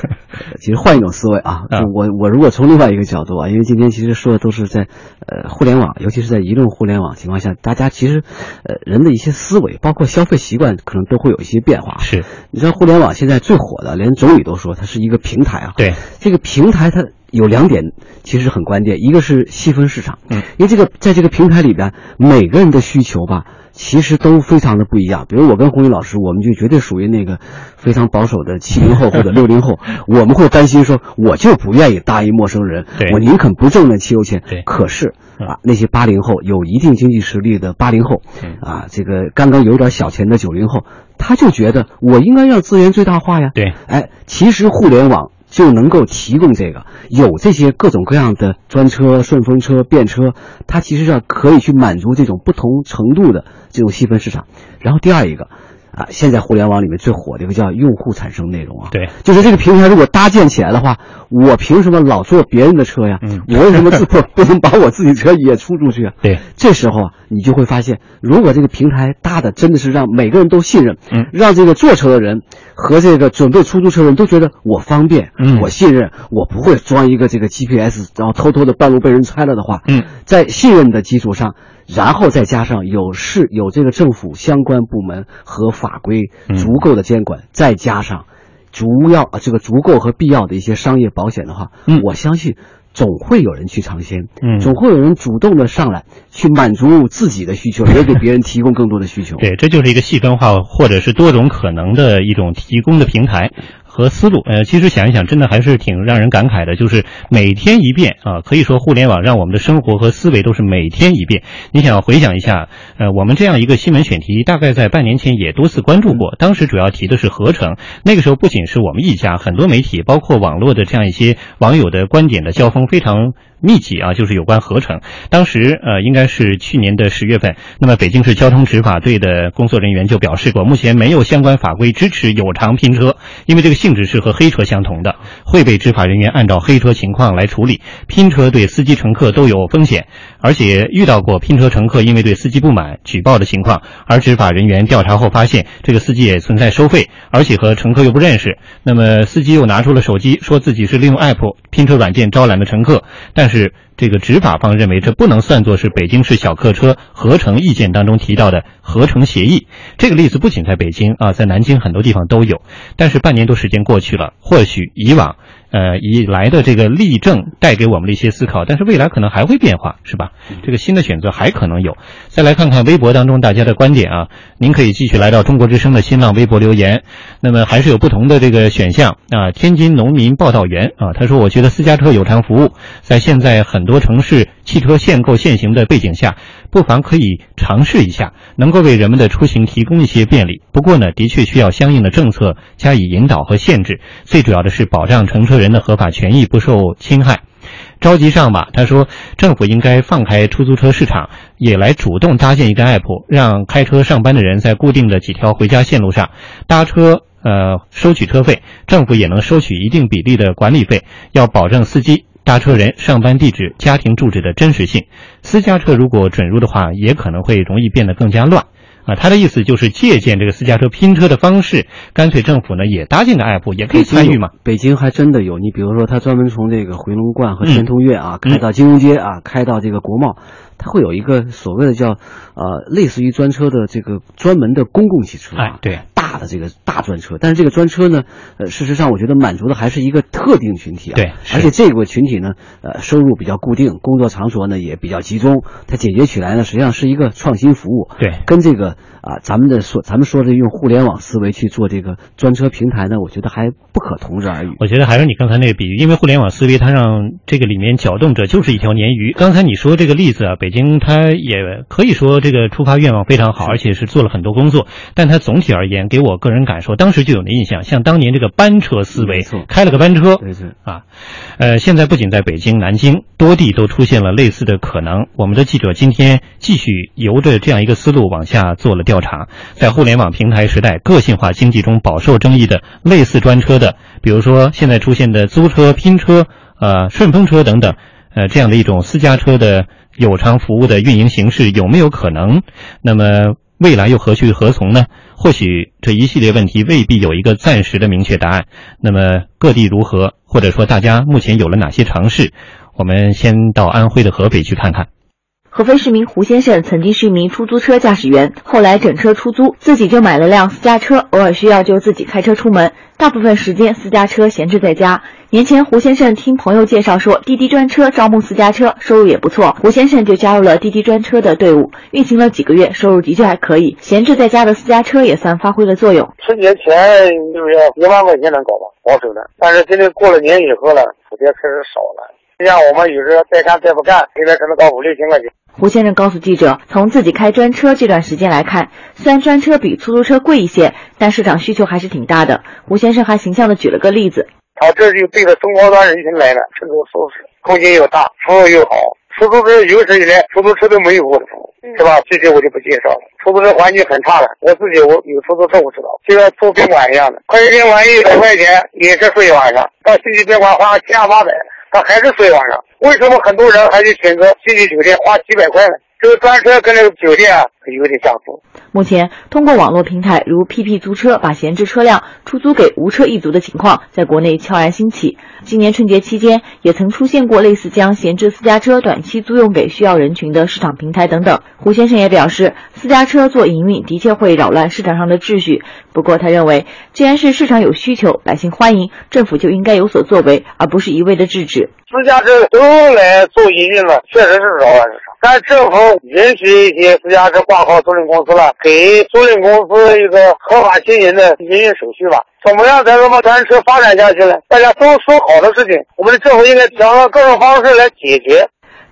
其实换一种思维啊，我我如果从另外一个角度啊，因为今天其实说的都是在呃互联网，尤其是在移动互联网情况下，大家其实呃人的一些思维，包括消费习惯，可能都会有一些变化。是，你知道互联网现在最火的，连总理都说它是一个平台啊。对，这个平台它有两点其实很关键，一个是细分市场，嗯，因为这个在这个平台里边，每个人的需求吧。其实都非常的不一样。比如我跟红英老师，我们就绝对属于那个非常保守的七零后或者 六零后。我们会担心说，我就不愿意搭一陌生人，我宁肯不挣那汽油钱。可是啊，那些八零后有一定经济实力的八零后，啊，这个刚刚有点小钱的九零后，他就觉得我应该让资源最大化呀。对，哎，其实互联网。就能够提供这个，有这些各种各样的专车、顺风车、便车，它其实上可以去满足这种不同程度的这种细分市场。然后第二一个，啊，现在互联网里面最火的一个叫用户产生内容啊，对，就是这个平台如果搭建起来的话，我凭什么老坐别人的车呀？嗯，我为什么自不不能把我自己车也出出去啊？对，这时候啊，你就会发现，如果这个平台搭的真的是让每个人都信任，嗯，让这个坐车的人和这个准备出租车的人都觉得我方便，嗯，我信任，我不会装一个这个 GPS，然后偷偷的半路被人拆了的话，嗯，在信任的基础上。然后再加上有市有这个政府相关部门和法规足够的监管，再加上足要这个足够和必要的一些商业保险的话，嗯，我相信总会有人去尝鲜，嗯，总会有人主动的上来去满足自己的需求，也给别人提供更多的需求。对，这就是一个细分化或者是多种可能的一种提供的平台。和思路，呃，其实想一想，真的还是挺让人感慨的。就是每天一变啊，可以说互联网让我们的生活和思维都是每天一变。你想回想一下，呃，我们这样一个新闻选题，大概在半年前也多次关注过。当时主要提的是合成，那个时候不仅是我们一家，很多媒体，包括网络的这样一些网友的观点的交锋非常密集啊，就是有关合成。当时呃，应该是去年的十月份，那么北京市交通执法队的工作人员就表示过，目前没有相关法规支持有偿拼车，因为这个性质是和黑车相同的，会被执法人员按照黑车情况来处理。拼车对司机乘客都有风险，而且遇到过拼车乘客因为对司机不满举报的情况，而执法人员调查后发现，这个司机也存在收费，而且和乘客又不认识。那么司机又拿出了手机，说自己是利用 app 拼车软件招揽的乘客，但是这个执法方认为这不能算作是北京市小客车合成意见当中提到的合成协议。这个例子不仅在北京啊，在南京很多地方都有。但是半年多时间过去了，或许以往呃以来的这个例证带给我们的一些思考，但是未来可能还会变化，是吧？这个新的选择还可能有。再来看看微博当中大家的观点啊，您可以继续来到中国之声的新浪微博留言。那么还是有不同的这个选项啊。天津农民报道员啊，他说：“我觉得私家车有偿服务，在现在很多城市汽车限购限行的背景下，不妨可以尝试一下，能够为人们的出行提供一些便利。不过呢，的确需要相应的政策加以引导和限制，最主要的是保障乘车人的合法权益不受侵害。”着急上吧，他说政府应该放开出租车市场，也来主动搭建一个 app，让开车上班的人在固定的几条回家线路上搭车，呃，收取车费，政府也能收取一定比例的管理费，要保证司机、搭车人上班地址、家庭住址的真实性。私家车如果准入的话，也可能会容易变得更加乱。啊，他的意思就是借鉴这个私家车拼车的方式，干脆政府呢也搭建个 app，也可以参与嘛。北京还真的有，你比如说他专门从这个回龙观和天通苑啊，开到金融街啊，开到这个国贸，它会有一个所谓的叫呃类似于专车的这个专门的公共汽车。哎，对，大的这个大专车，但是这个专车呢，呃，事实上我觉得满足的还是一个特定群体啊。对，而且这个群体呢，呃，收入比较固定，工作场所呢也比较集中，它解决起来呢实际上是一个创新服务。对，跟这个啊咱们的说咱们说的用互联网思维去做这个专车平台呢，我觉得还不可同日而语。我觉得还是你刚才那个比喻，因为互联网思维它让这个里面搅动者就是一条鲶鱼。刚才你说这个例子啊，北京它也可以说这个出发愿望非常好，而且是做了很多工作，但它总体而言给我个人感受，当时就有那印象，像当年这个班车思维，开了个班车，啊，呃，现在不仅在北京、南京多地都出现了类似的可能。我们的记者今天继续由着这样一个思路往下做了调查，在互联网平台时代、个性化经济中饱受争议的类似专车的，比如说现在出现的租车、拼车、呃顺风车等等，呃这样的一种私家车的有偿服务的运营形式有没有可能？那么未来又何去何从呢？或许这一系列问题未必有一个暂时的明确答案。那么各地如何，或者说大家目前有了哪些尝试？我们先到安徽的合肥去看看。合肥市民胡先生曾经是一名出租车驾驶员，后来整车出租，自己就买了辆私家车，偶尔需要就自己开车出门，大部分时间私家车闲置在家。年前，胡先生听朋友介绍说滴滴专车招募私家车，收入也不错，胡先生就加入了滴滴专车的队伍，运行了几个月，收入的确还可以，闲置在家的私家车也算发挥了作用。春节前就是要一万块钱能搞吧保守的，但是现在过了年以后了，补贴开始少了。像我们有时候再干再不干，现在只能搞五六千块钱。胡先生告诉记者，从自己开专车这段时间来看，虽然专车比出租车贵一些，但市场需求还是挺大的。胡先生还形象的举了个例子：他这就对着中高端人群来了，乘坐舒适，空间又大，服务又好，出租车有史以来出租车都没有过的服务，是吧？这些我就不介绍了。出租车环境很差的，我自己我有出租车我知道，就像住宾馆一样的，快捷宾馆一百块钱也是睡一晚上，到星级宾馆花七八百，他还是睡晚上。为什么很多人还是选择星级酒店花几百块呢？这个专车跟那个酒店啊有点相似。目前，通过网络平台如 PP 租车把闲置车辆出租给无车一族的情况，在国内悄然兴起。今年春节期间，也曾出现过类似将闲置私家车短期租用给需要人群的市场平台等等。胡先生也表示，私家车做营运的确会扰乱市场上的秩序。不过，他认为，既然是市场有需求，百姓欢迎，政府就应该有所作为，而不是一味的制止。私家车都来做营运了，确实是扰乱市场。但政府允许一些私家车挂靠租赁公司了，给租赁公司一个合法经营的营运手续吧。怎么样才能把单车发展下去呢？大家都说好的事情，我们的政府应该想各种方式来解决。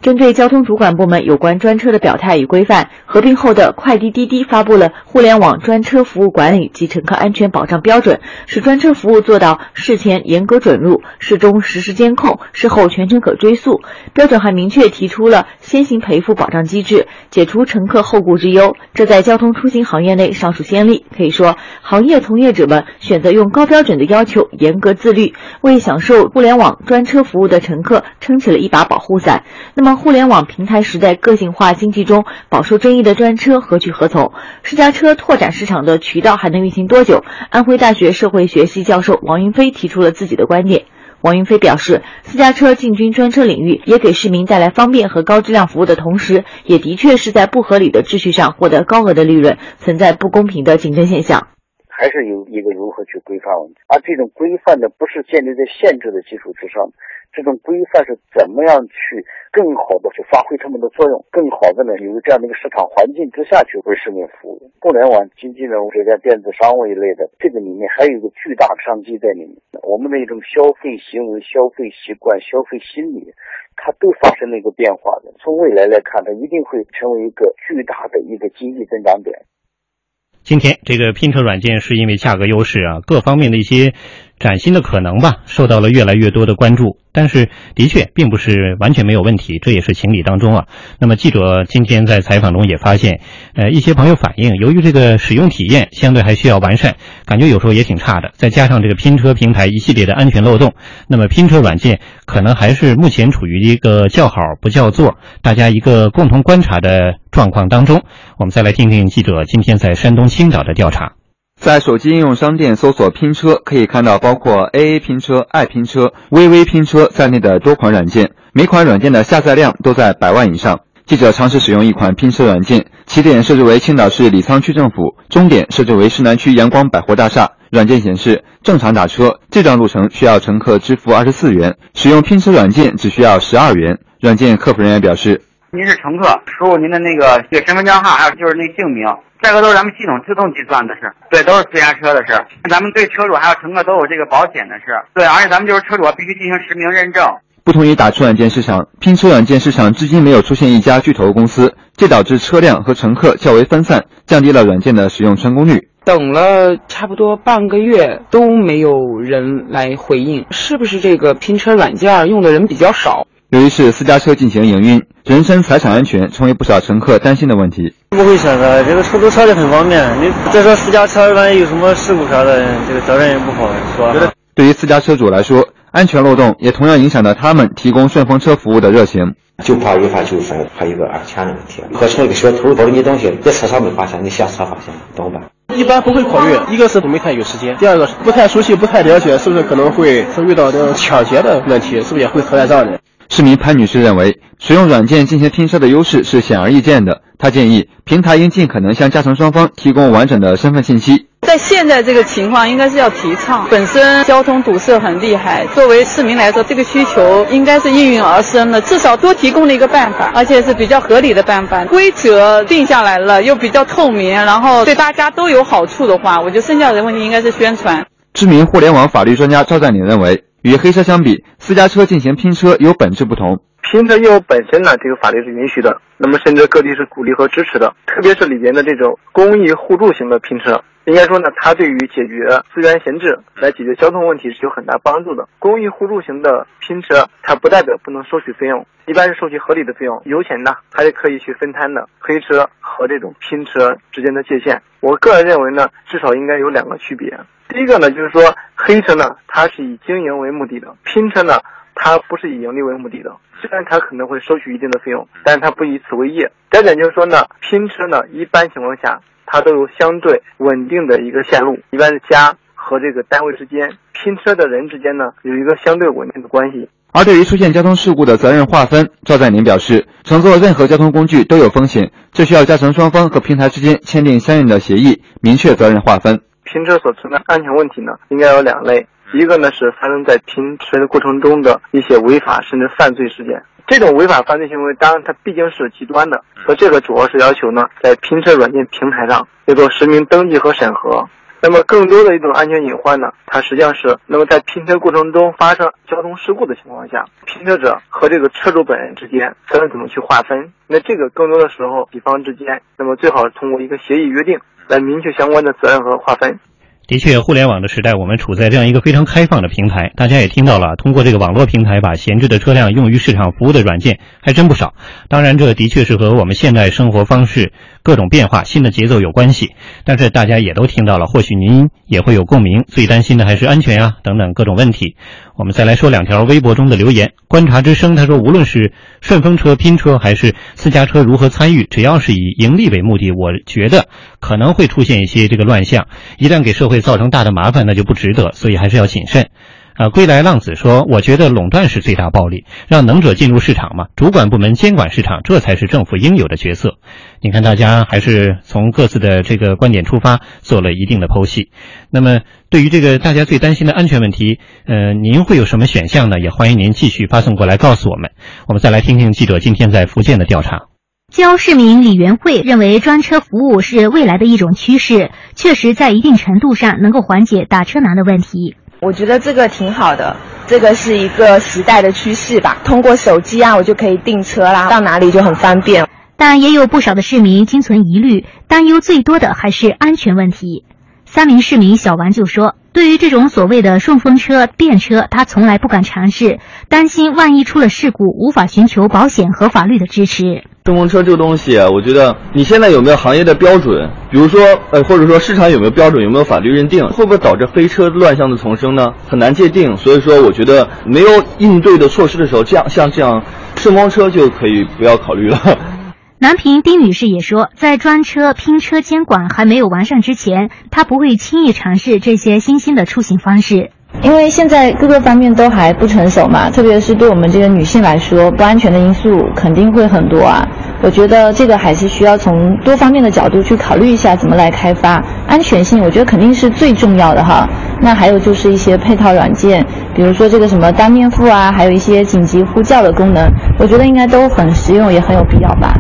针对交通主管部门有关专车的表态与规范，合并后的快滴滴滴发布了《互联网专车服务管理及乘客安全保障标准》，使专车服务做到事前严格准入，事中实时监控，事后全程可追溯。标准还明确提出了先行赔付保障机制，解除乘客后顾之忧。这在交通出行行业内尚属先例。可以说，行业从业者们选择用高标准的要求，严格自律，为享受互联网专车服务的乘客撑起了一把保护伞。那么，互联网平台时代个性化经济中饱受争议的专车何去何从？私家车拓展市场的渠道还能运行多久？安徽大学社会学系教授王云飞提出了自己的观点。王云飞表示，私家车进军专车领域，也给市民带来方便和高质量服务的同时，也的确是在不合理的秩序上获得高额的利润，存在不公平的竞争现象。还是有一个如何去规范问题，而这种规范呢，不是建立在限制的基础之上。这种规范是怎么样去更好的去发挥他们的作用，更好的呢，有这样的一个市场环境之下去为市民服务。互联网经济呢，这些电子商务一类的，这个里面还有一个巨大的商机在里面。我们的一种消费行为、消费习惯、消费心理，它都发生了一个变化的。从未来来看，它一定会成为一个巨大的一个经济增长点。今天这个拼车软件是因为价格优势啊，各方面的一些。崭新的可能吧，受到了越来越多的关注。但是，的确并不是完全没有问题，这也是情理当中啊。那么，记者今天在采访中也发现，呃，一些朋友反映，由于这个使用体验相对还需要完善，感觉有时候也挺差的。再加上这个拼车平台一系列的安全漏洞，那么拼车软件可能还是目前处于一个叫好不叫座，大家一个共同观察的状况当中。我们再来听听记者今天在山东青岛的调查。在手机应用商店搜索拼车，可以看到包括 AA 拼车、爱拼车、微微拼车在内的多款软件，每款软件的下载量都在百万以上。记者尝试使用一款拼车软件，起点设置为青岛市李沧区政府，终点设置为市南区阳光百货大厦。软件显示，正常打车这段路程需要乘客支付二十四元，使用拼车软件只需要十二元。软件客服人员表示。您是乘客，输入您的那个这个身份证号，还有就是那姓名，这个都是咱们系统自动计算的，是对，都是私家车的事。咱们对车主还有乘客都有这个保险的事，对，而且咱们就是车主必须进行实名认证。不同于打车软件市场，拼车软件市场至今没有出现一家巨头公司，这导致车辆和乘客较为分散，降低了软件的使用成功率。等了差不多半个月都没有人来回应，是不是这个拼车软件用的人比较少？由于是私家车进行营运，人身财产安全成为不少乘客担心的问题。不会选择这个出租车就很方便，你再说私家车，万一有什么事故啥的，这个责任也不好说。对于私家车主来说，安全漏洞也同样影响了他们提供顺风车服务的热情。就怕违法纠纷，还有一个安全的问题。合成一个小偷偷了你东西，在车上没发现，你下车发现怎么办？一般不会考虑，一个是没太有时间，第二个不太熟悉、不太了解，是不是可能会遇到这种抢劫的问题？是不是也会存在这样的？市民潘女士认为，使用软件进行拼车的优势是显而易见的。她建议，平台应尽可能向驾乘双方提供完整的身份信息。在现在这个情况，应该是要提倡。本身交通堵塞很厉害，作为市民来说，这个需求应该是应运而生的。至少多提供了一个办法，而且是比较合理的办法。规则定下来了，又比较透明，然后对大家都有好处的话，我觉得剩下的问题应该是宣传。知名互联网法律专家赵占领认为。与黑车相比，私家车进行拼车有本质不同。拼车业务本身呢，这个法律是允许的，那么甚至各地是鼓励和支持的。特别是里边的这种公益互助型的拼车，应该说呢，它对于解决资源闲置、来解决交通问题是有很大帮助的。公益互助型的拼车，它不代表不能收取费用，一般是收取合理的费用。油钱呢，还是可以去分摊的。黑车和这种拼车之间的界限，我个人认为呢，至少应该有两个区别。第一个呢，就是说黑车呢，它是以经营为目的的；拼车呢，它不是以盈利为目的的。虽然它可能会收取一定的费用，但是它不以此为业。再点就是说呢，拼车呢，一般情况下它都有相对稳定的一个线路，一般是家和这个单位之间，拼车的人之间呢，有一个相对稳定的关系。而对于出现交通事故的责任划分，赵在宁表示，乘坐任何交通工具都有风险，这需要加强双方和平台之间签订相应的协议，明确责任划分。拼车所存在安全问题呢，应该有两类，一个呢是发生在拼车的过程中的一些违法甚至犯罪事件，这种违法犯罪行为，当然它毕竟是极端的，所以这个主要是要求呢，在拼车软件平台上要做实名登记和审核。那么更多的一种安全隐患呢，它实际上是那么在拼车过程中发生交通事故的情况下，拼车者和这个车主本人之间责任怎么去划分？那这个更多的时候，比方之间，那么最好是通过一个协议约定来明确相关的责任和划分。的确，互联网的时代，我们处在这样一个非常开放的平台。大家也听到了，通过这个网络平台把闲置的车辆用于市场服务的软件还真不少。当然，这的确是和我们现代生活方式各种变化、新的节奏有关系。但是大家也都听到了，或许您也会有共鸣。最担心的还是安全啊等等各种问题。我们再来说两条微博中的留言。观察之声他说，无论是顺风车、拼车还是私家车如何参与，只要是以盈利为目的，我觉得可能会出现一些这个乱象。一旦给社会造成大的麻烦，那就不值得，所以还是要谨慎。啊，归来浪子说，我觉得垄断是最大暴力，让能者进入市场嘛，主管部门监管市场，这才是政府应有的角色。你看，大家还是从各自的这个观点出发，做了一定的剖析。那么，对于这个大家最担心的安全问题，呃，您会有什么选项呢？也欢迎您继续发送过来告诉我们。我们再来听听记者今天在福建的调查。焦市民李元慧认为，专车服务是未来的一种趋势，确实在一定程度上能够缓解打车难的问题。我觉得这个挺好的，这个是一个时代的趋势吧。通过手机啊，我就可以订车啦，到哪里就很方便。但也有不少的市民心存疑虑，担忧最多的还是安全问题。三名市民小王就说：“对于这种所谓的顺风车、电车，他从来不敢尝试，担心万一出了事故，无法寻求保险和法律的支持。”顺风车这个东西，我觉得你现在有没有行业的标准？比如说，呃，或者说市场有没有标准，有没有法律认定？会不会导致飞车乱象的丛生呢？很难界定。所以说，我觉得没有应对的措施的时候，这样像这样顺风车就可以不要考虑了。南平丁女士也说，在专车拼车监管还没有完善之前，她不会轻易尝试这些新兴的出行方式。因为现在各个方面都还不成熟嘛，特别是对我们这个女性来说，不安全的因素肯定会很多啊。我觉得这个还是需要从多方面的角度去考虑一下，怎么来开发安全性。我觉得肯定是最重要的哈。那还有就是一些配套软件，比如说这个什么单面付啊，还有一些紧急呼叫的功能，我觉得应该都很实用，也很有必要吧。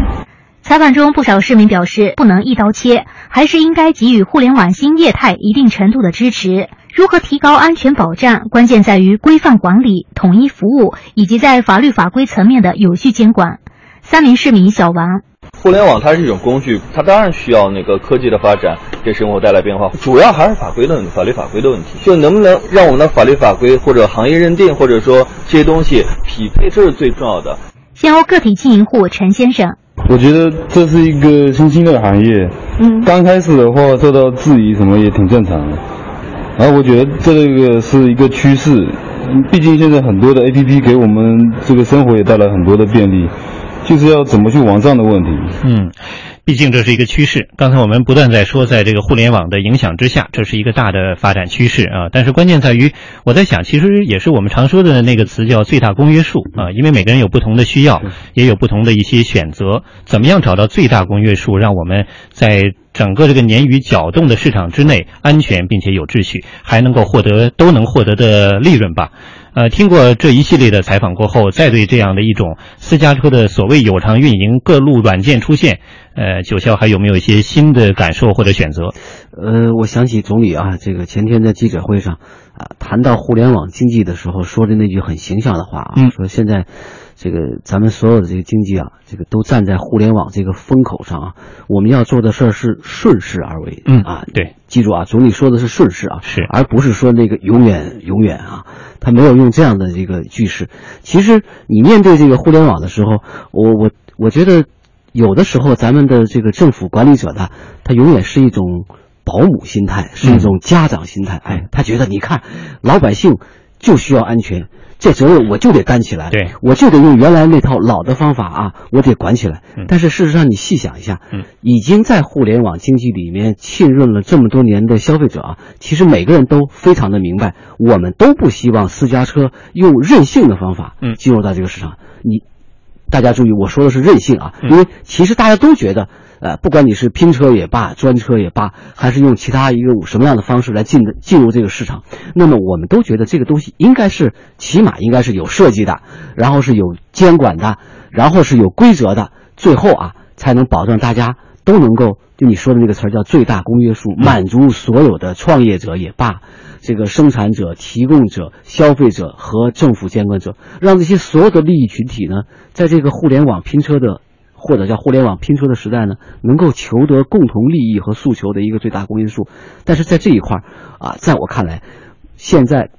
采访中，不少市民表示，不能一刀切，还是应该给予互联网新业态一定程度的支持。如何提高安全保障，关键在于规范管理、统一服务，以及在法律法规层面的有序监管。三名市民小王：互联网它是一种工具，它当然需要那个科技的发展给生活带来变化，主要还是法规的法律法规的问题，就能不能让我们的法律法规或者行业认定，或者说这些东西匹配，这是最重要的。先由个体经营户陈先生。我觉得这是一个新兴的行业，嗯，刚开始的话受到质疑什么也挺正常的，然后我觉得这个是一个趋势，毕竟现在很多的 A P P 给我们这个生活也带来很多的便利，就是要怎么去完善的问题。嗯。毕竟这是一个趋势。刚才我们不断在说，在这个互联网的影响之下，这是一个大的发展趋势啊。但是关键在于，我在想，其实也是我们常说的那个词叫最大公约数啊。因为每个人有不同的需要，也有不同的一些选择。怎么样找到最大公约数，让我们在整个这个鲶鱼搅动的市场之内安全并且有秩序，还能够获得都能获得的利润吧？呃，听过这一系列的采访过后，再对这样的一种私家车的所谓有偿运营、各路软件出现，呃，九霄还有没有一些新的感受或者选择？呃，我想起总理啊，这个前天在记者会上啊谈到互联网经济的时候说的那句很形象的话啊，嗯。说现在这个咱们所有的这个经济啊，这个都站在互联网这个风口上啊，我们要做的事儿是顺势而为，嗯啊，对，记住啊，总理说的是顺势啊，是，而不是说那个永远永远啊，他没有用这样的这个句式。其实你面对这个互联网的时候，我我我觉得有的时候咱们的这个政府管理者呢，他永远是一种保姆心态，是一种家长心态。哎，他觉得你看老百姓就需要安全。这责任我就得担起来，对，我就得用原来那套老的方法啊，我得管起来。嗯但是事实上，你细想一下，嗯，已经在互联网经济里面浸润了这么多年的消费者啊，其实每个人都非常的明白，我们都不希望私家车用任性的方法嗯进入到这个市场。你大家注意，我说的是任性啊，嗯因为其实大家都觉得，呃，不管你是拼车也罢，专车也罢，还是用其他一个什么样的方式来进进入这个市场，那么我们都觉得这个东西应该是起码应该是有设计的，然后是有监管的，然后是有规则的，最后啊才能保证大家都能够就你说的那个词儿叫最大公约数，满足所有的创业者也罢，这个生产者、提供者、消费者和政府监管者，让这些所有的利益群体呢，在这个互联网拼车的或者叫互联网拼车的时代呢，能够求得共同利益和诉求的一个最大公因数。但是在这一块儿啊，在我看来，现在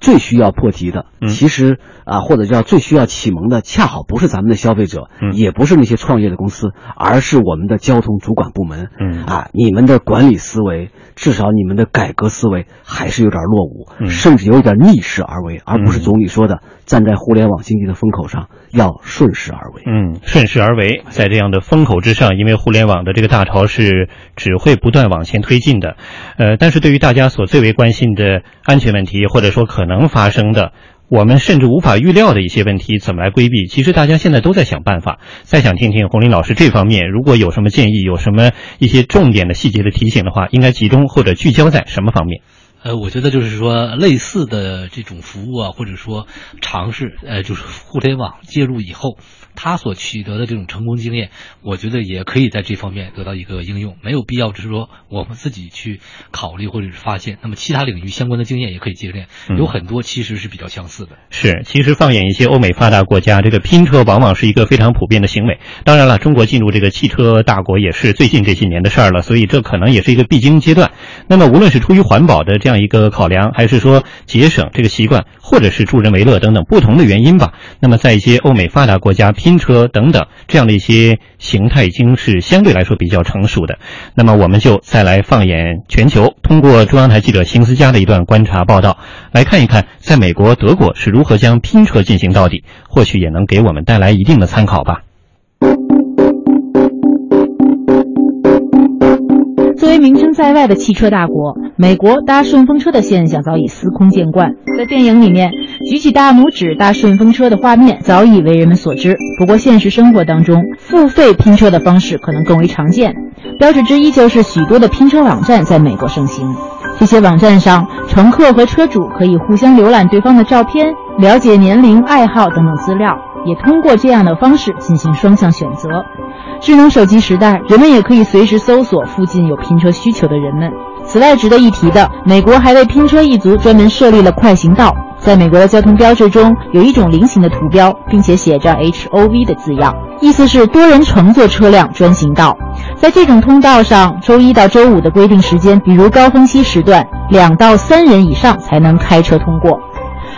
最需要破题的，嗯。其实啊，或者叫最需要启蒙的，恰好不是咱们的消费者，嗯。也不是那些创业的公司，而是我们的交通主管部门。嗯。啊，你们的管理思维，至少你们的改革思维还是有点落伍，嗯。甚至有点逆势而为，而不是嗯。总理说的站在互联网经济的风口上要顺势而为。嗯，顺势而为，在这样的风口之上，因为互联网的这个大潮是只会不断往前推进的，呃，但是对于大家所最为关心的安全问题，或者说可能发生的。我们甚至无法预料的一些问题怎么来规避？其实大家现在都在想办法。再想听听洪林老师这方面，如果有什么建议，有什么一些重点的细节的提醒的话，应该集中或者聚焦在什么方面？呃，我觉得就是说，类似的这种服务啊，或者说尝试，呃，就是互联网介入以后，他所取得的这种成功经验，我觉得也可以在这方面得到一个应用，没有必要只是说我们自己去考虑或者是发现，那么其他领域相关的经验也可以借鉴，嗯有很多其实是比较相似的。是，其实放眼一些欧美发达国家，这个拼车往往是一个非常普遍的行为。当然了，中国进入这个汽车大国也是最近这些年的事儿了，所以这可能也是一个必经阶段。那么，无论是出于环保的这样一个考量，还是说节省这个习惯，或者是助人为乐等等不同的原因吧，那么在一些欧美发达国家，拼拼车等等这样的一些形态已经是相对来说比较成熟的。那么，我们就再来放眼全球，通过中央台记者邢思佳的一段观察报道，来看一看在美国、德国是如何将拼车进行到底，或许也能给我们带来一定的参考吧。作为名声在外的汽车大国，美国搭顺风车的现象早已司空见惯。在电影里面，举起大拇指搭顺风车的画面早已为人们所知。不过，现实生活当中，付费拼车的方式可能更为常见。标志之一就是许多的拼车网站在美国盛行。这些网站上，乘客和车主可以互相浏览对方的照片，了解年龄、爱好等等资料，也通过这样的方式进行双向选择。智能手机时代，人们也可以随时搜索附近有拼车需求的人们。此外，值得一提的，美国还为拼车一族专门设立了快行道。在美国的交通标志中有一种菱形的图标，并且写着 HOV 的字样，意思是多人乘坐车辆专行道。在这种通道上，周一到周五的规定时间，比如高峰期时段，两到三人以上才能开车通过。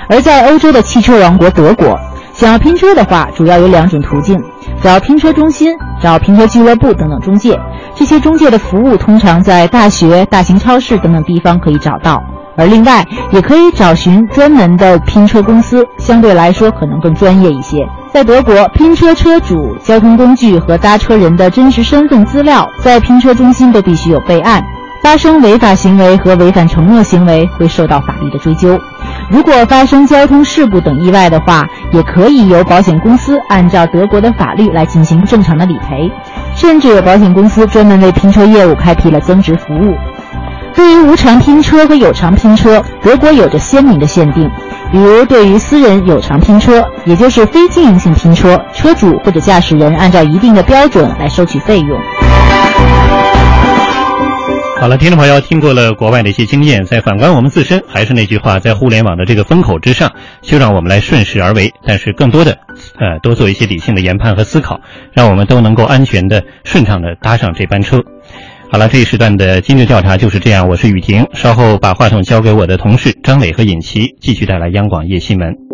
而在欧洲的汽车王国德国，想要拼车的话，主要有两种途径：找拼车中心、找拼车俱乐部等等中介。这些中介的服务通常在大学、大型超市等等地方可以找到。而另外，也可以找寻专门的拼车公司，相对来说可能更专业一些。在德国，拼车车主、交通工具和搭车人的真实身份资料在拼车中心都必须有备案。发生违法行为和违反承诺行为会受到法律的追究。如果发生交通事故等意外的话，也可以由保险公司按照德国的法律来进行正常的理赔，甚至有保险公司专门为拼车业务开辟了增值服务。对于无偿拼车和有偿拼车，德国有着鲜明的限定。比如，对于私人有偿拼车，也就是非经营性拼车，车主或者驾驶人按照一定的标准来收取费用。好了，听众朋友，听过了国外的一些经验，在反观我们自身，还是那句话，在互联网的这个风口之上，就让我们来顺势而为。但是更多的，呃，多做一些理性的研判和思考，让我们都能够安全的、顺畅的搭上这班车。好了，这一时段的今日调查就是这样。我是雨婷，稍后把话筒交给我的同事张磊和尹奇，继续带来央广夜新闻。